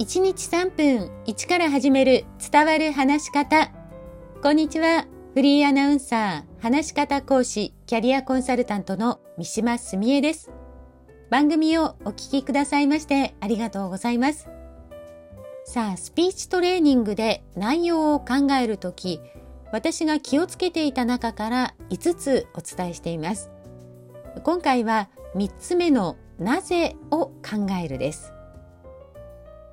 1日3分1から始める伝わる話し方。こんにちは。フリーアナウンサー、話し方講師、キャリアコンサルタントの三島澄江です。番組をお聞きくださいましてありがとうございます。さあ、スピーチトレーニングで内容を考えるとき、私が気をつけていた中から5つお伝えしています。今回は3つ目のなぜを考えるです。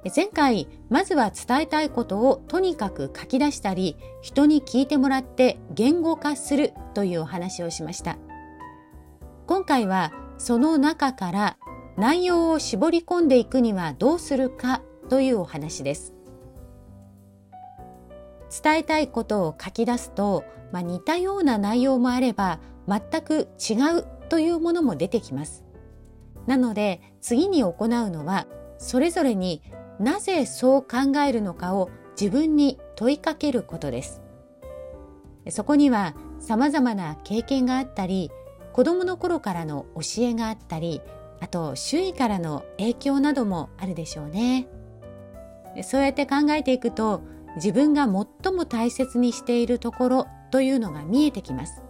前回、まずは伝えたいことをとにかく書き出したり、人に聞いてもらって言語化するというお話をしました。今回はその中から内容を絞り込んでいくにはどうするかというお話です。伝えたいことを書き出すと、まあ、似たような内容もあれば全く違うというものも出てきます。なので次に行うのはそれぞれになぜそう考えるのかを自分に問いかけることです。そこには様々な経験があったり、子供の頃からの教えがあったり、あと周囲からの影響などもあるでしょうね。そうやって考えていくと、自分が最も大切にしているところというのが見えてきます。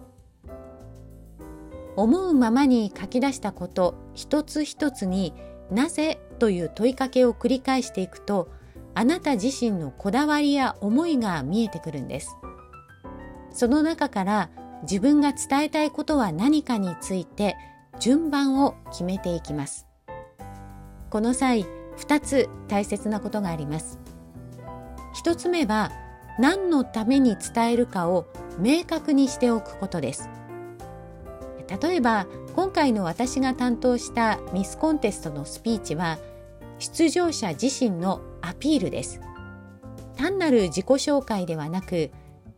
思うままに書き出したこと一つ一つになぜという問いかけを繰り返していくとあなた自身のこだわりや思いが見えてくるんです。その中から自分が伝えたいことは何かについて順番を決めていきます。この際2つ大切なことがあります。1つ目は何のために伝えるかを明確にしておくことです。例えば今回の私が担当したミスコンテストのスピーチは出場者自身のアピールです。単なる自己紹介ではなく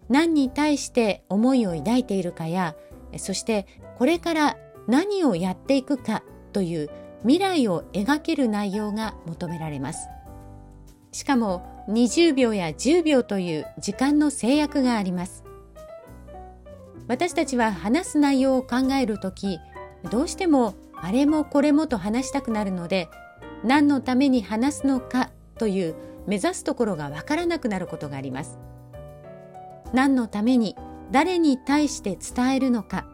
何に対して思いを抱いているかやそしてこれから何をやっていくかという未来を描ける内容が求められます。しかも20秒や10秒という時間の制約があります。私たちは話す内容を考えるときどうしてもあれもこれもと話したくなるので何のために話すのかという目指すところがわからなくなることがあります。何のために誰に対して伝えるのか。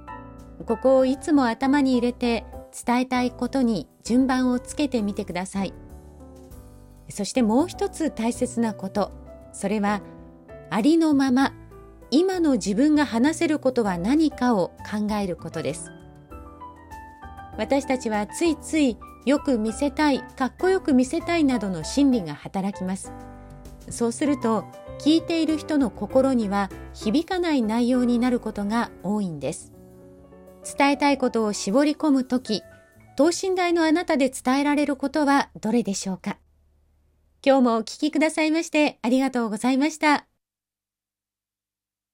ここをいつも頭に入れて伝えたいことに順番をつけてみてください。そしてもう一つ大切なこと。それはありのまま今の自分が話せることは何かを考えることです私たちはついついよく見せたい、かっこよく見せたいなどの心理が働きます。そうすると、聞いている人の心には響かない内容になることが多いんです。伝えたいことを絞り込むとき、等身大のあなたで伝えられることはどれでしょうか？今日もお聞きくださいましてありがとうございました。